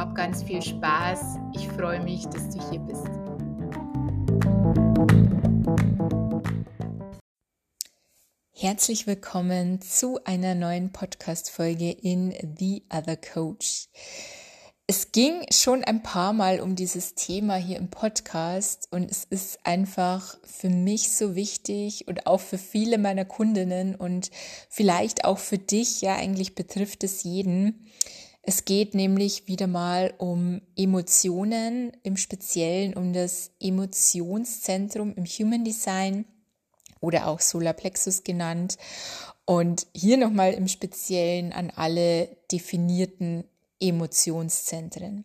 Hab ganz viel Spaß. Ich freue mich, dass du hier bist. Herzlich willkommen zu einer neuen Podcast-Folge in The Other Coach. Es ging schon ein paar Mal um dieses Thema hier im Podcast und es ist einfach für mich so wichtig und auch für viele meiner Kundinnen und vielleicht auch für dich, ja, eigentlich betrifft es jeden. Es geht nämlich wieder mal um Emotionen, im Speziellen um das Emotionszentrum im Human Design oder auch Solarplexus genannt. Und hier nochmal im Speziellen an alle definierten Emotionszentren.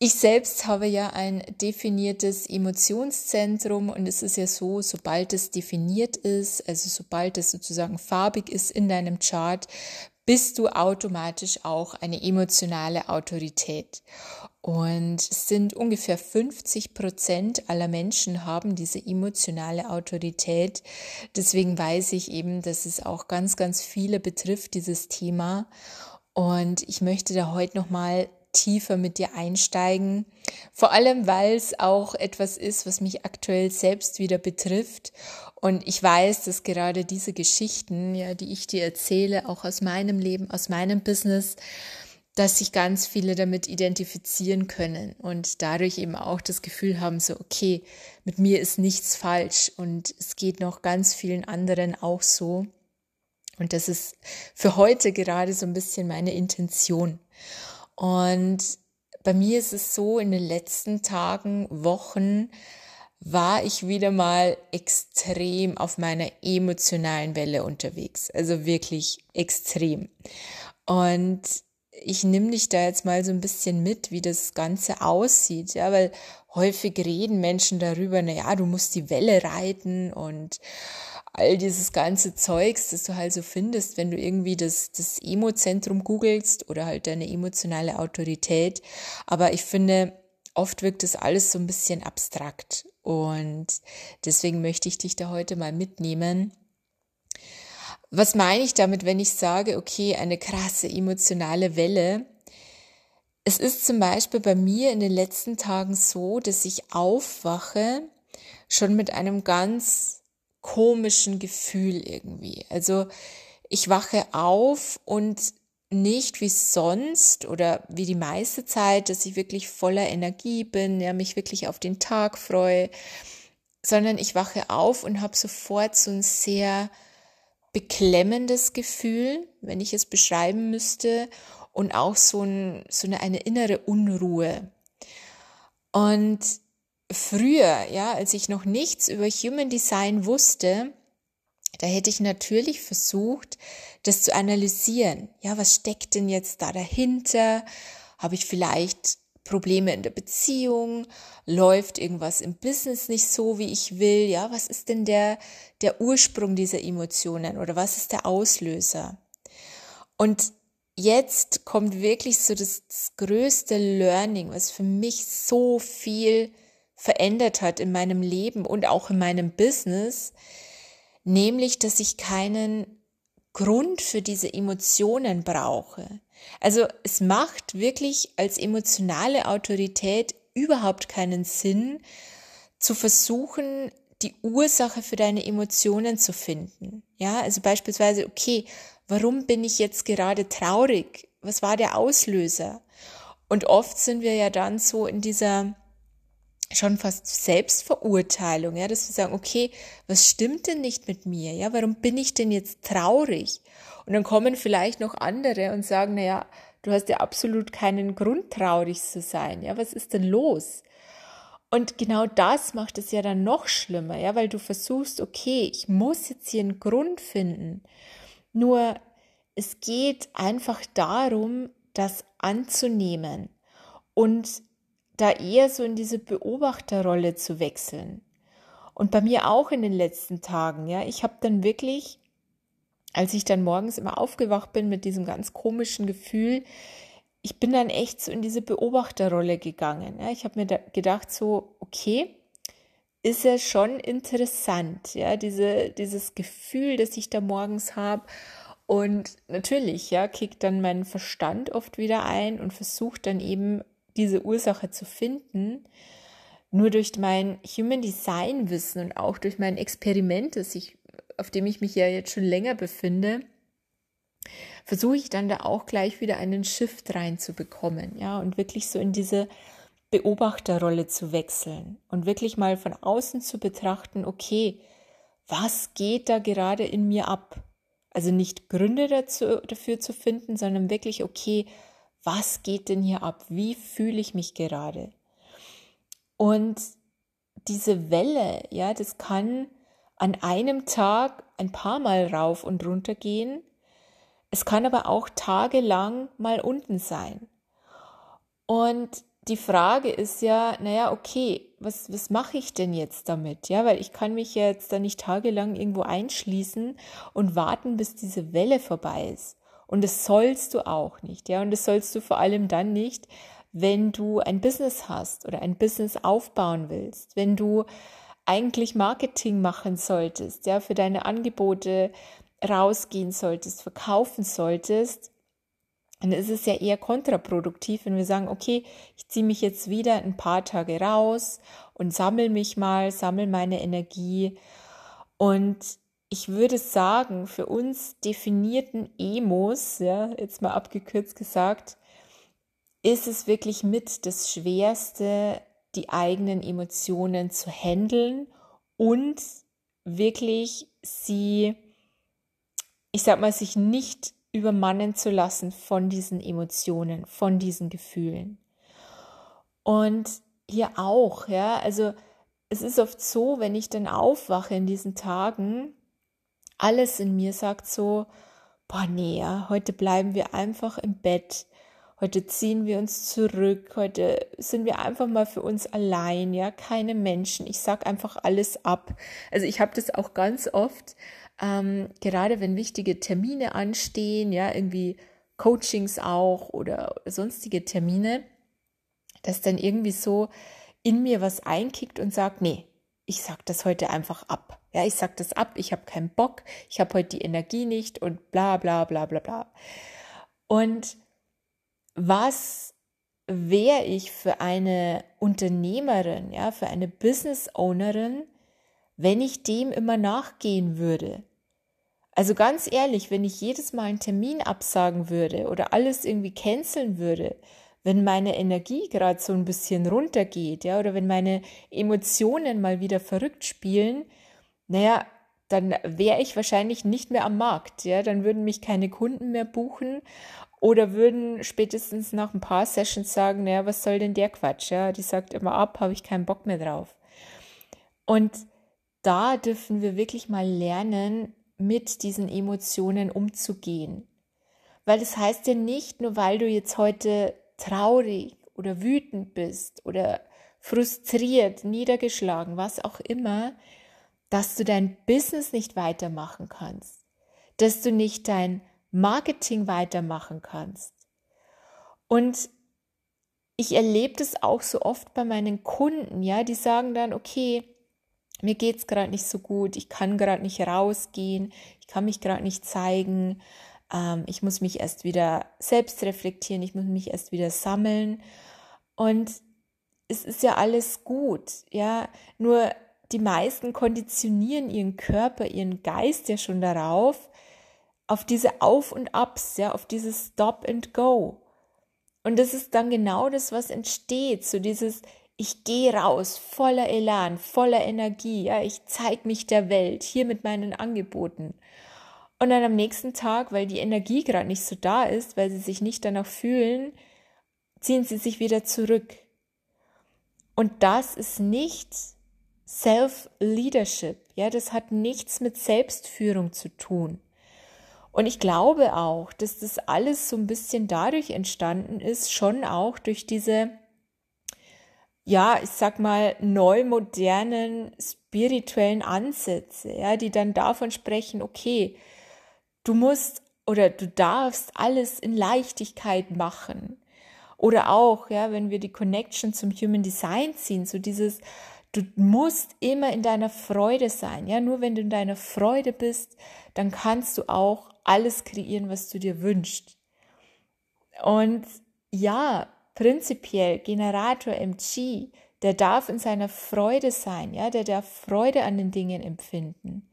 Ich selbst habe ja ein definiertes Emotionszentrum und es ist ja so, sobald es definiert ist, also sobald es sozusagen farbig ist in deinem Chart, bist du automatisch auch eine emotionale Autorität. Und es sind ungefähr 50 Prozent aller Menschen haben diese emotionale Autorität. Deswegen weiß ich eben, dass es auch ganz, ganz viele betrifft, dieses Thema. Und ich möchte da heute noch mal tiefer mit dir einsteigen. Vor allem, weil es auch etwas ist, was mich aktuell selbst wieder betrifft. Und ich weiß, dass gerade diese Geschichten, ja, die ich dir erzähle, auch aus meinem Leben, aus meinem Business, dass sich ganz viele damit identifizieren können und dadurch eben auch das Gefühl haben, so, okay, mit mir ist nichts falsch und es geht noch ganz vielen anderen auch so. Und das ist für heute gerade so ein bisschen meine Intention. Und bei mir ist es so, in den letzten Tagen, Wochen war ich wieder mal extrem auf meiner emotionalen Welle unterwegs. Also wirklich extrem. Und ich nehme dich da jetzt mal so ein bisschen mit, wie das Ganze aussieht, ja, weil häufig reden Menschen darüber, na ja, du musst die Welle reiten und all dieses ganze Zeugs, das du halt so findest, wenn du irgendwie das, das Emo-Zentrum googelst oder halt deine emotionale Autorität. Aber ich finde, oft wirkt das alles so ein bisschen abstrakt. Und deswegen möchte ich dich da heute mal mitnehmen. Was meine ich damit, wenn ich sage, okay, eine krasse emotionale Welle? Es ist zum Beispiel bei mir in den letzten Tagen so, dass ich aufwache schon mit einem ganz komischen Gefühl irgendwie. Also ich wache auf und nicht wie sonst oder wie die meiste Zeit, dass ich wirklich voller Energie bin, ja, mich wirklich auf den Tag freue, sondern ich wache auf und habe sofort so ein sehr beklemmendes Gefühl, wenn ich es beschreiben müsste, und auch so, ein, so eine, eine innere Unruhe. Und früher, ja, als ich noch nichts über Human Design wusste, da hätte ich natürlich versucht, das zu analysieren. Ja, was steckt denn jetzt da dahinter? Habe ich vielleicht Probleme in der Beziehung? Läuft irgendwas im Business nicht so, wie ich will? Ja, was ist denn der, der Ursprung dieser Emotionen oder was ist der Auslöser? Und jetzt kommt wirklich so das, das größte Learning, was für mich so viel verändert hat in meinem Leben und auch in meinem Business, nämlich, dass ich keinen Grund für diese Emotionen brauche. Also es macht wirklich als emotionale Autorität überhaupt keinen Sinn, zu versuchen, die Ursache für deine Emotionen zu finden. Ja, also beispielsweise, okay, warum bin ich jetzt gerade traurig? Was war der Auslöser? Und oft sind wir ja dann so in dieser schon fast Selbstverurteilung, ja, dass wir sagen, okay, was stimmt denn nicht mit mir? Ja, warum bin ich denn jetzt traurig? Und dann kommen vielleicht noch andere und sagen, na ja, du hast ja absolut keinen Grund traurig zu sein. Ja, was ist denn los? Und genau das macht es ja dann noch schlimmer, ja, weil du versuchst, okay, ich muss jetzt hier einen Grund finden. Nur es geht einfach darum, das anzunehmen und da eher so in diese Beobachterrolle zu wechseln. Und bei mir auch in den letzten Tagen, ja, ich habe dann wirklich, als ich dann morgens immer aufgewacht bin mit diesem ganz komischen Gefühl, ich bin dann echt so in diese Beobachterrolle gegangen. Ja. Ich habe mir gedacht, so, okay, ist ja schon interessant, ja, diese, dieses Gefühl, das ich da morgens habe. Und natürlich, ja, kickt dann mein Verstand oft wieder ein und versucht dann eben diese Ursache zu finden. Nur durch mein Human Design Wissen und auch durch mein Experiment, das ich, auf dem ich mich ja jetzt schon länger befinde, versuche ich dann da auch gleich wieder einen Shift reinzubekommen, ja, und wirklich so in diese Beobachterrolle zu wechseln und wirklich mal von außen zu betrachten, okay, was geht da gerade in mir ab? Also nicht Gründe dazu, dafür zu finden, sondern wirklich, okay, was geht denn hier ab? Wie fühle ich mich gerade? Und diese Welle, ja, das kann an einem Tag ein paar Mal rauf und runter gehen. Es kann aber auch tagelang mal unten sein. Und die Frage ist ja, naja, okay, was, was mache ich denn jetzt damit? Ja, weil ich kann mich jetzt da nicht tagelang irgendwo einschließen und warten, bis diese Welle vorbei ist. Und das sollst du auch nicht, ja. Und das sollst du vor allem dann nicht, wenn du ein Business hast oder ein Business aufbauen willst, wenn du eigentlich Marketing machen solltest, ja, für deine Angebote rausgehen solltest, verkaufen solltest, dann ist es ja eher kontraproduktiv, wenn wir sagen, okay, ich ziehe mich jetzt wieder ein paar Tage raus und sammle mich mal, sammle meine Energie und ich würde sagen, für uns definierten Emos, ja, jetzt mal abgekürzt gesagt, ist es wirklich mit das Schwerste, die eigenen Emotionen zu handeln und wirklich sie, ich sag mal, sich nicht übermannen zu lassen von diesen Emotionen, von diesen Gefühlen. Und hier auch, ja, also es ist oft so, wenn ich dann aufwache in diesen Tagen, alles in mir sagt so, boah, nee, ja, heute bleiben wir einfach im Bett. Heute ziehen wir uns zurück. Heute sind wir einfach mal für uns allein, ja, keine Menschen. Ich sag einfach alles ab. Also ich habe das auch ganz oft, ähm, gerade wenn wichtige Termine anstehen, ja, irgendwie Coachings auch oder sonstige Termine, dass dann irgendwie so in mir was einkickt und sagt, nee, ich sag das heute einfach ab. Ja, ich sag das ab, ich habe keinen Bock, ich habe heute die Energie nicht und bla bla bla bla bla. Und was wäre ich für eine Unternehmerin, ja, für eine Business Ownerin, wenn ich dem immer nachgehen würde? Also ganz ehrlich, wenn ich jedes Mal einen Termin absagen würde oder alles irgendwie canceln würde, wenn meine Energie gerade so ein bisschen runtergeht, ja, oder wenn meine Emotionen mal wieder verrückt spielen, naja, dann wäre ich wahrscheinlich nicht mehr am Markt, ja, dann würden mich keine Kunden mehr buchen oder würden spätestens nach ein paar Sessions sagen, naja, was soll denn der Quatsch, ja, die sagt immer ab, habe ich keinen Bock mehr drauf. Und da dürfen wir wirklich mal lernen, mit diesen Emotionen umzugehen. Weil das heißt ja nicht, nur weil du jetzt heute traurig oder wütend bist oder frustriert, niedergeschlagen, was auch immer, dass du dein Business nicht weitermachen kannst, dass du nicht dein Marketing weitermachen kannst. Und ich erlebe das auch so oft bei meinen Kunden, ja, die sagen dann, okay, mir geht's gerade nicht so gut, ich kann gerade nicht rausgehen, ich kann mich gerade nicht zeigen, ähm, ich muss mich erst wieder selbst reflektieren, ich muss mich erst wieder sammeln. Und es ist ja alles gut, ja. Nur die meisten konditionieren ihren Körper, ihren Geist ja schon darauf, auf diese Auf und Abs, ja, auf dieses Stop and Go. Und das ist dann genau das, was entsteht, so dieses ich gehe raus voller Elan, voller Energie, ja, ich zeige mich der Welt hier mit meinen Angeboten. Und dann am nächsten Tag, weil die Energie gerade nicht so da ist, weil sie sich nicht danach fühlen, ziehen sie sich wieder zurück. Und das ist nicht Self-Leadership. Ja, das hat nichts mit Selbstführung zu tun. Und ich glaube auch, dass das alles so ein bisschen dadurch entstanden ist, schon auch durch diese, ja, ich sag mal, neu modernen spirituellen Ansätze, ja, die dann davon sprechen, okay, du musst oder du darfst alles in Leichtigkeit machen. Oder auch, ja, wenn wir die Connection zum Human Design ziehen, so dieses, du musst immer in deiner Freude sein. Ja, nur wenn du in deiner Freude bist, dann kannst du auch alles kreieren, was du dir wünschst. Und ja, prinzipiell Generator MG, der darf in seiner Freude sein, ja, der darf Freude an den Dingen empfinden.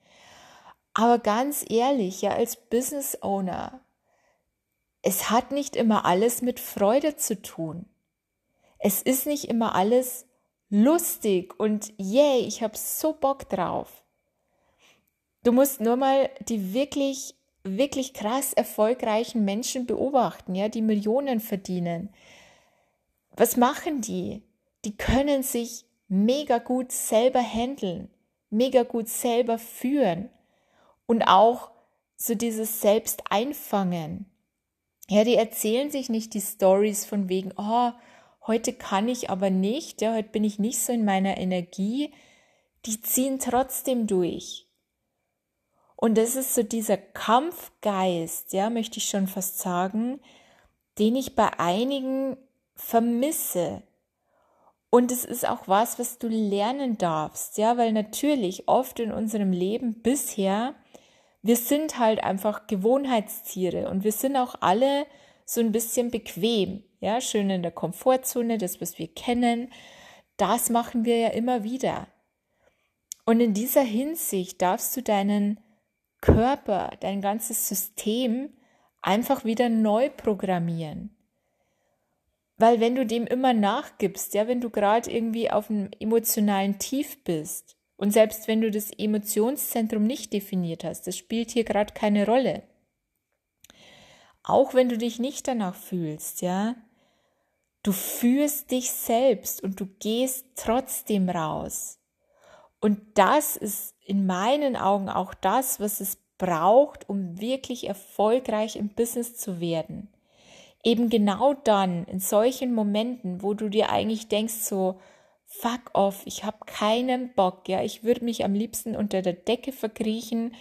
Aber ganz ehrlich, ja, als Business Owner, es hat nicht immer alles mit Freude zu tun. Es ist nicht immer alles lustig und yay, ich habe so Bock drauf. Du musst nur mal die wirklich, wirklich krass erfolgreichen Menschen beobachten, ja, die Millionen verdienen. Was machen die? Die können sich mega gut selber handeln, mega gut selber führen und auch so dieses Selbst einfangen. Ja, die erzählen sich nicht die Stories von wegen, oh, heute kann ich aber nicht, ja, heute bin ich nicht so in meiner Energie. Die ziehen trotzdem durch. Und das ist so dieser Kampfgeist, ja, möchte ich schon fast sagen, den ich bei einigen vermisse. Und es ist auch was, was du lernen darfst, ja, weil natürlich oft in unserem Leben bisher wir sind halt einfach Gewohnheitstiere und wir sind auch alle so ein bisschen bequem, ja, schön in der Komfortzone, das, was wir kennen, das machen wir ja immer wieder. Und in dieser Hinsicht darfst du deinen Körper, dein ganzes System einfach wieder neu programmieren. Weil wenn du dem immer nachgibst, ja, wenn du gerade irgendwie auf einem emotionalen Tief bist, und selbst wenn du das Emotionszentrum nicht definiert hast, das spielt hier gerade keine Rolle. Auch wenn du dich nicht danach fühlst, ja, du fühlst dich selbst und du gehst trotzdem raus. Und das ist in meinen Augen auch das, was es braucht, um wirklich erfolgreich im Business zu werden. Eben genau dann, in solchen Momenten, wo du dir eigentlich denkst, so, fuck off, ich habe keinen Bock, ja, ich würde mich am liebsten unter der Decke verkriechen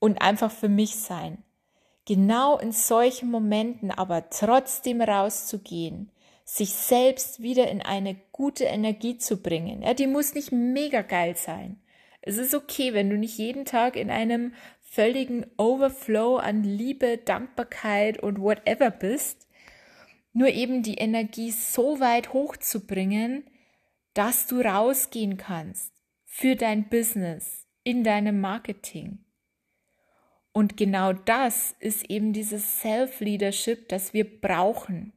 und einfach für mich sein. Genau in solchen Momenten aber trotzdem rauszugehen, sich selbst wieder in eine gute Energie zu bringen. Ja, die muss nicht mega geil sein. Es ist okay, wenn du nicht jeden Tag in einem völligen Overflow an Liebe, Dankbarkeit und whatever bist. Nur eben die Energie so weit hochzubringen, dass du rausgehen kannst für dein Business, in deinem Marketing. Und genau das ist eben dieses Self-Leadership, das wir brauchen.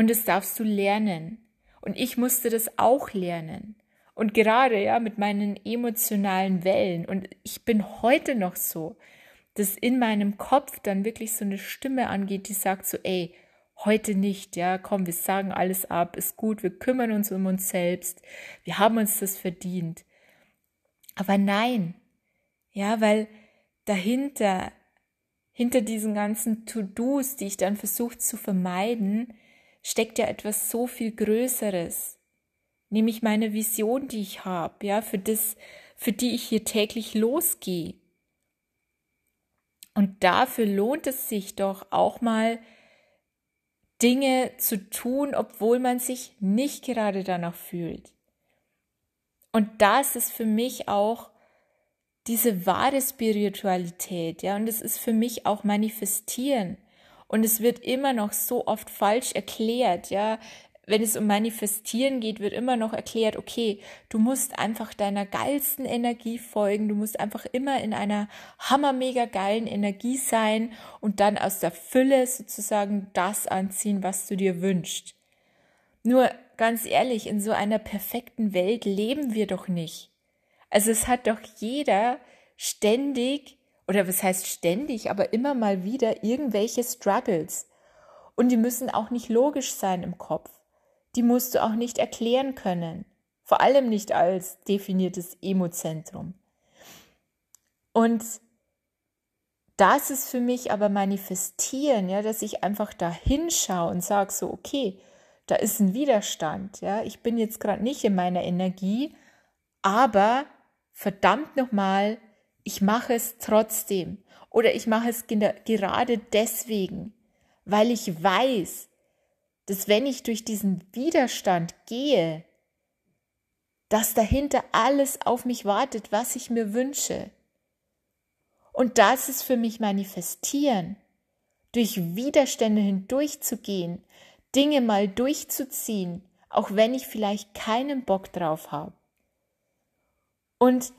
Und das darfst du lernen. Und ich musste das auch lernen. Und gerade ja mit meinen emotionalen Wellen. Und ich bin heute noch so, dass in meinem Kopf dann wirklich so eine Stimme angeht, die sagt so, ey, Heute nicht, ja, komm, wir sagen alles ab, ist gut, wir kümmern uns um uns selbst, wir haben uns das verdient. Aber nein, ja, weil dahinter, hinter diesen ganzen To-Dos, die ich dann versuche zu vermeiden, steckt ja etwas so viel Größeres. Nämlich meine Vision, die ich habe, ja, für das, für die ich hier täglich losgehe. Und dafür lohnt es sich doch auch mal, Dinge zu tun, obwohl man sich nicht gerade danach fühlt. Und das ist für mich auch diese wahre Spiritualität, ja, und es ist für mich auch manifestieren. Und es wird immer noch so oft falsch erklärt, ja. wenn es um Manifestieren geht, wird immer noch erklärt, okay, du musst einfach deiner geilsten Energie folgen, du musst einfach immer in einer hammermega geilen Energie sein und dann aus der Fülle sozusagen das anziehen, was du dir wünschst. Nur ganz ehrlich, in so einer perfekten Welt leben wir doch nicht. Also es hat doch jeder ständig, oder was heißt ständig, aber immer mal wieder irgendwelche Struggles. Und die müssen auch nicht logisch sein im Kopf die musst du auch nicht erklären können. Vor allem nicht als definiertes Emozentrum. Und das ist für mich aber manifestieren, ja, dass ich einfach da hinschaue und sage so, okay, da ist ein Widerstand, ja, ich bin jetzt gerade nicht in meiner Energie, aber verdammt nochmal, ich mache es trotzdem oder ich mache es gerade deswegen, weil ich weiß, dass wenn ich durch diesen Widerstand gehe, dass dahinter alles auf mich wartet, was ich mir wünsche. Und das ist für mich manifestieren, durch Widerstände hindurchzugehen, Dinge mal durchzuziehen, auch wenn ich vielleicht keinen Bock drauf habe. Und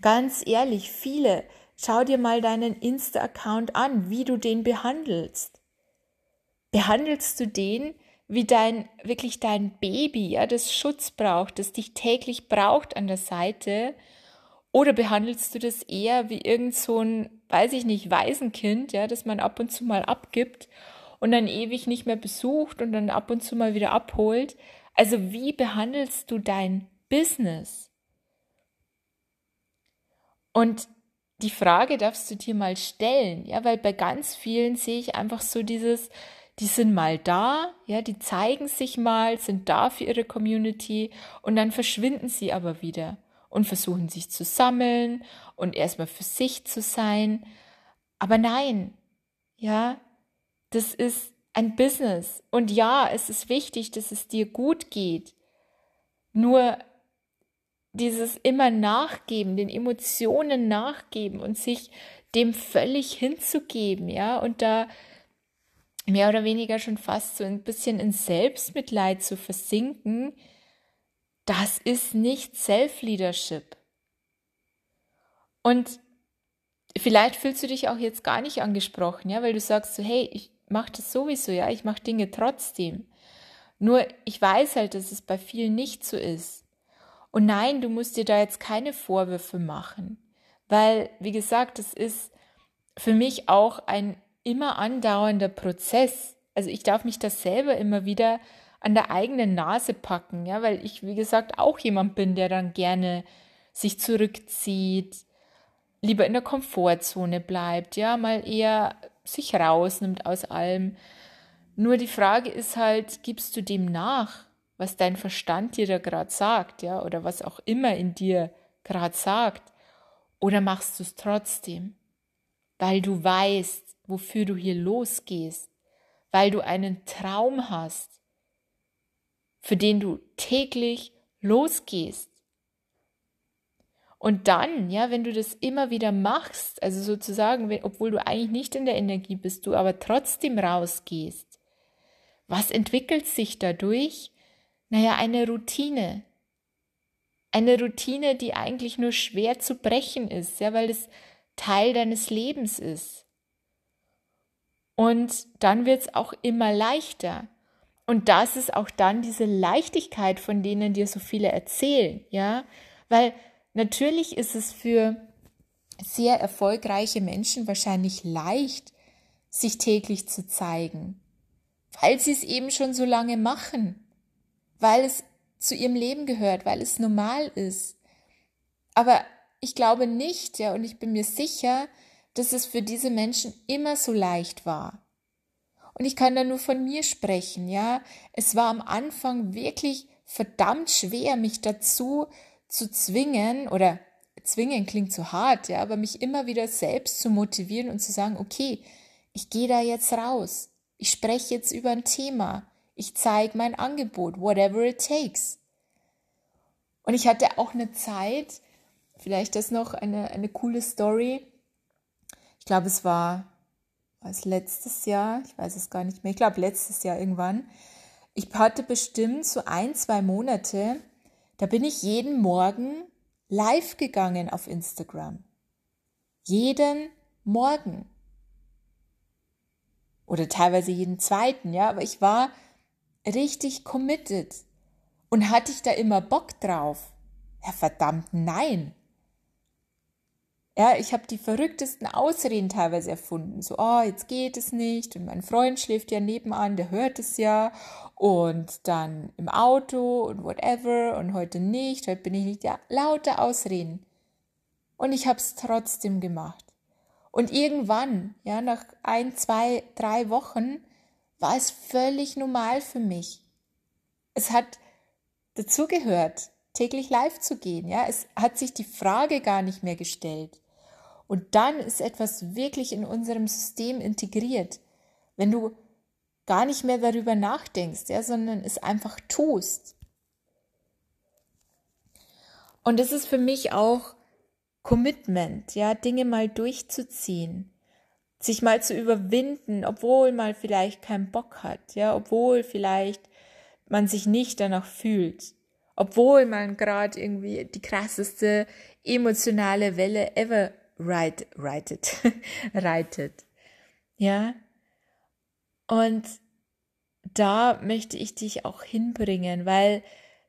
ganz ehrlich, viele, schau dir mal deinen Insta-Account an, wie du den behandelst behandelst du den wie dein, wirklich dein Baby, ja, das Schutz braucht, das dich täglich braucht an der Seite? Oder behandelst du das eher wie irgend so ein, weiß ich nicht, Waisenkind, ja, das man ab und zu mal abgibt und dann ewig nicht mehr besucht und dann ab und zu mal wieder abholt? Also wie behandelst du dein Business? Und die Frage darfst du dir mal stellen, ja, weil bei ganz vielen sehe ich einfach so dieses, die sind mal da, ja, die zeigen sich mal, sind da für ihre Community und dann verschwinden sie aber wieder und versuchen sich zu sammeln und erstmal für sich zu sein. Aber nein, ja, das ist ein Business und ja, es ist wichtig, dass es dir gut geht. Nur dieses immer nachgeben, den Emotionen nachgeben und sich dem völlig hinzugeben, ja, und da mehr oder weniger schon fast so ein bisschen in Selbstmitleid zu versinken, das ist nicht Self-Leadership. Und vielleicht fühlst du dich auch jetzt gar nicht angesprochen, ja, weil du sagst so, hey, ich mache das sowieso, ja, ich mache Dinge trotzdem. Nur ich weiß halt, dass es bei vielen nicht so ist. Und nein, du musst dir da jetzt keine Vorwürfe machen, weil, wie gesagt, das ist für mich auch ein immer andauernder Prozess. Also ich darf mich das selber immer wieder an der eigenen Nase packen, ja, weil ich, wie gesagt, auch jemand bin, der dann gerne sich zurückzieht, lieber in der Komfortzone bleibt, ja, mal eher sich rausnimmt aus allem. Nur die Frage ist halt, gibst du dem nach, was dein Verstand dir da gerade sagt, ja, oder was auch immer in dir gerade sagt, oder machst du es trotzdem, weil du weißt, wofür du hier losgehst, weil du einen Traum hast, für den du täglich losgehst. Und dann, ja, wenn du das immer wieder machst, also sozusagen, wenn, obwohl du eigentlich nicht in der Energie bist, du aber trotzdem rausgehst, was entwickelt sich dadurch? Naja, eine Routine. Eine Routine, die eigentlich nur schwer zu brechen ist, ja, weil es Teil deines Lebens ist. Und dann wird es auch immer leichter. Und das ist auch dann diese Leichtigkeit, von denen dir so viele erzählen, ja, weil natürlich ist es für sehr erfolgreiche Menschen wahrscheinlich leicht, sich täglich zu zeigen, weil sie es eben schon so lange machen, weil es zu ihrem Leben gehört, weil es normal ist. Aber ich glaube nicht, ja, und ich bin mir sicher, dass es für diese Menschen immer so leicht war. Und ich kann da nur von mir sprechen, ja. Es war am Anfang wirklich verdammt schwer, mich dazu zu zwingen oder zwingen klingt zu hart, ja, aber mich immer wieder selbst zu motivieren und zu sagen, okay, ich gehe da jetzt raus. Ich spreche jetzt über ein Thema. Ich zeige mein Angebot, whatever it takes. Und ich hatte auch eine Zeit, vielleicht das noch eine, eine coole Story, ich glaube, es war, war es letztes Jahr, ich weiß es gar nicht mehr, ich glaube letztes Jahr irgendwann. Ich hatte bestimmt so ein, zwei Monate, da bin ich jeden Morgen live gegangen auf Instagram. Jeden Morgen. Oder teilweise jeden zweiten, ja, aber ich war richtig committed. Und hatte ich da immer Bock drauf? Ja, verdammt, nein. Ja, ich habe die verrücktesten Ausreden teilweise erfunden. So, oh, jetzt geht es nicht. Und mein Freund schläft ja nebenan, der hört es ja. Und dann im Auto und whatever. Und heute nicht, heute bin ich nicht. Ja, lauter Ausreden. Und ich habe es trotzdem gemacht. Und irgendwann, ja, nach ein, zwei, drei Wochen, war es völlig normal für mich. Es hat dazugehört, täglich live zu gehen. Ja, es hat sich die Frage gar nicht mehr gestellt. Und dann ist etwas wirklich in unserem System integriert. Wenn du gar nicht mehr darüber nachdenkst, ja, sondern es einfach tust. Und das ist für mich auch Commitment, ja, Dinge mal durchzuziehen, sich mal zu überwinden, obwohl man vielleicht keinen Bock hat, ja, obwohl vielleicht man sich nicht danach fühlt, obwohl man gerade irgendwie die krasseste emotionale Welle ever ride, reitet, reitet. Ja. Und da möchte ich dich auch hinbringen, weil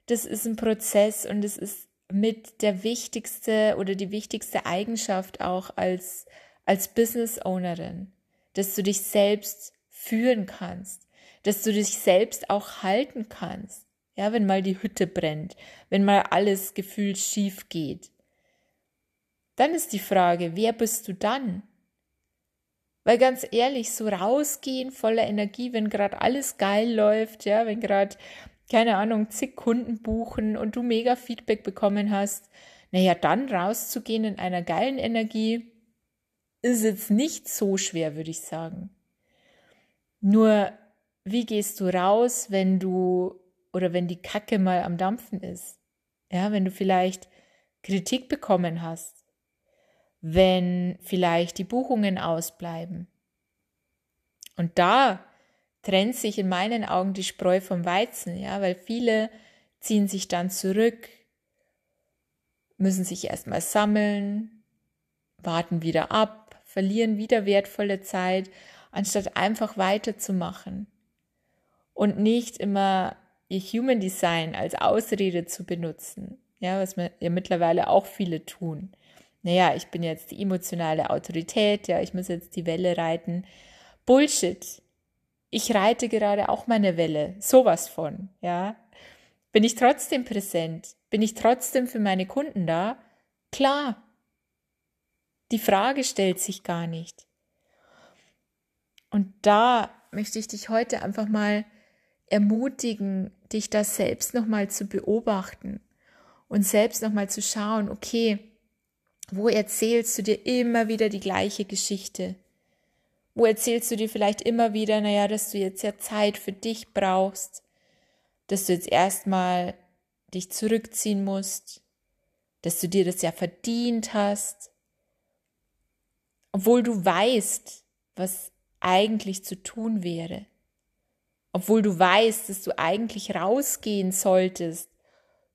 das ist ein Prozess und es ist mit der wichtigste oder die wichtigste Eigenschaft auch als, als Business Ownerin, dass du dich selbst führen kannst, dass du dich selbst auch halten kannst. Ja, wenn mal die Hütte brennt, wenn mal alles gefühlt schief geht. Dann ist die Frage, wer bist du dann? Weil ganz ehrlich, so rausgehen voller Energie, wenn gerade alles geil läuft, ja, wenn gerade, keine Ahnung, zig Kunden buchen und du mega Feedback bekommen hast, naja, dann rauszugehen in einer geilen Energie, ist jetzt nicht so schwer, würde ich sagen. Nur, wie gehst du raus, wenn du oder wenn die Kacke mal am Dampfen ist? Ja, wenn du vielleicht Kritik bekommen hast wenn vielleicht die Buchungen ausbleiben. Und da trennt sich in meinen Augen die Spreu vom Weizen, ja, weil viele ziehen sich dann zurück, müssen sich erstmal sammeln, warten wieder ab, verlieren wieder wertvolle Zeit, anstatt einfach weiterzumachen und nicht immer ihr Human Design als Ausrede zu benutzen, ja, was ja mittlerweile auch viele tun naja, ich bin jetzt die emotionale Autorität, ja, ich muss jetzt die Welle reiten. Bullshit. Ich reite gerade auch meine Welle, sowas von, ja. Bin ich trotzdem präsent? Bin ich trotzdem für meine Kunden da? Klar. Die Frage stellt sich gar nicht. Und da möchte ich dich heute einfach mal ermutigen, dich da selbst nochmal zu beobachten und selbst nochmal zu schauen, okay, wo erzählst du dir immer wieder die gleiche Geschichte? Wo erzählst du dir vielleicht immer wieder, naja, dass du jetzt ja Zeit für dich brauchst, dass du jetzt erstmal dich zurückziehen musst, dass du dir das ja verdient hast, obwohl du weißt, was eigentlich zu tun wäre, obwohl du weißt, dass du eigentlich rausgehen solltest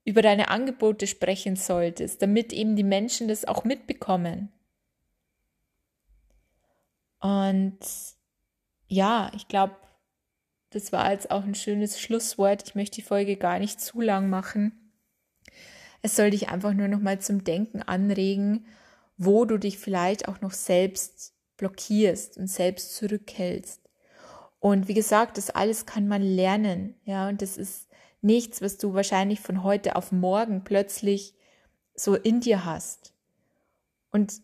über deine Angebote sprechen solltest, damit eben die Menschen das auch mitbekommen. Und ja, ich glaube, das war jetzt auch ein schönes Schlusswort. Ich möchte die Folge gar nicht zu lang machen. Es soll dich einfach nur noch mal zum Denken anregen, wo du dich vielleicht auch noch selbst blockierst und selbst zurückhältst. Und wie gesagt, das alles kann man lernen, ja, und das ist nichts, was du wahrscheinlich von heute auf morgen plötzlich so in dir hast. Und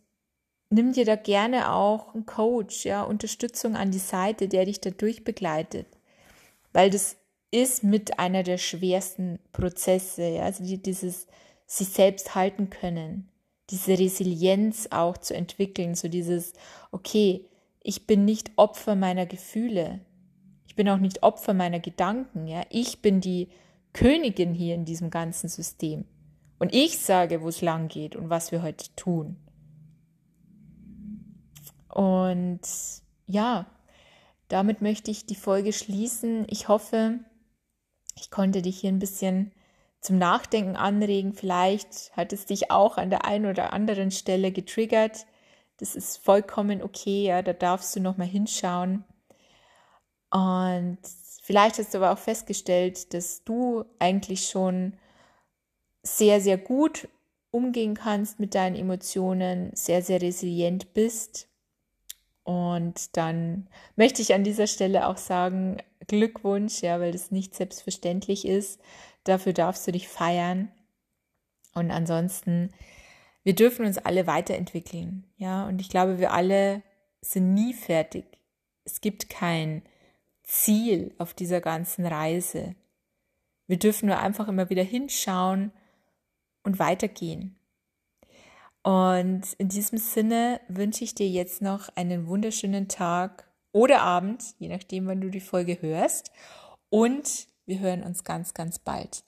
nimm dir da gerne auch einen Coach, ja, Unterstützung an die Seite, der dich dadurch begleitet. Weil das ist mit einer der schwersten Prozesse, ja, also dieses sich selbst halten können, diese Resilienz auch zu entwickeln, so dieses, okay, ich bin nicht Opfer meiner Gefühle. Ich bin auch nicht Opfer meiner Gedanken, ja. Ich bin die Königin hier in diesem ganzen System. Und ich sage, wo es lang geht und was wir heute tun. Und ja, damit möchte ich die Folge schließen. Ich hoffe, Ich konnte dich hier ein bisschen zum Nachdenken anregen. Vielleicht hat es dich auch an der einen oder anderen Stelle getriggert. Das ist vollkommen okay, ja, da darfst du noch mal hinschauen. Und vielleicht hast du aber auch festgestellt, dass du eigentlich schon sehr, sehr gut umgehen kannst mit deinen Emotionen, sehr, sehr resilient bist. Und dann möchte ich an dieser Stelle auch sagen, Glückwunsch, ja, weil das nicht selbstverständlich ist. Dafür darfst du dich feiern. Und ansonsten, wir dürfen uns alle weiterentwickeln, ja. Und ich glaube, wir alle sind nie fertig. Es gibt kein Ziel auf dieser ganzen Reise. Wir dürfen nur einfach immer wieder hinschauen und weitergehen. Und in diesem Sinne wünsche ich dir jetzt noch einen wunderschönen Tag oder Abend, je nachdem, wann du die Folge hörst. Und wir hören uns ganz, ganz bald.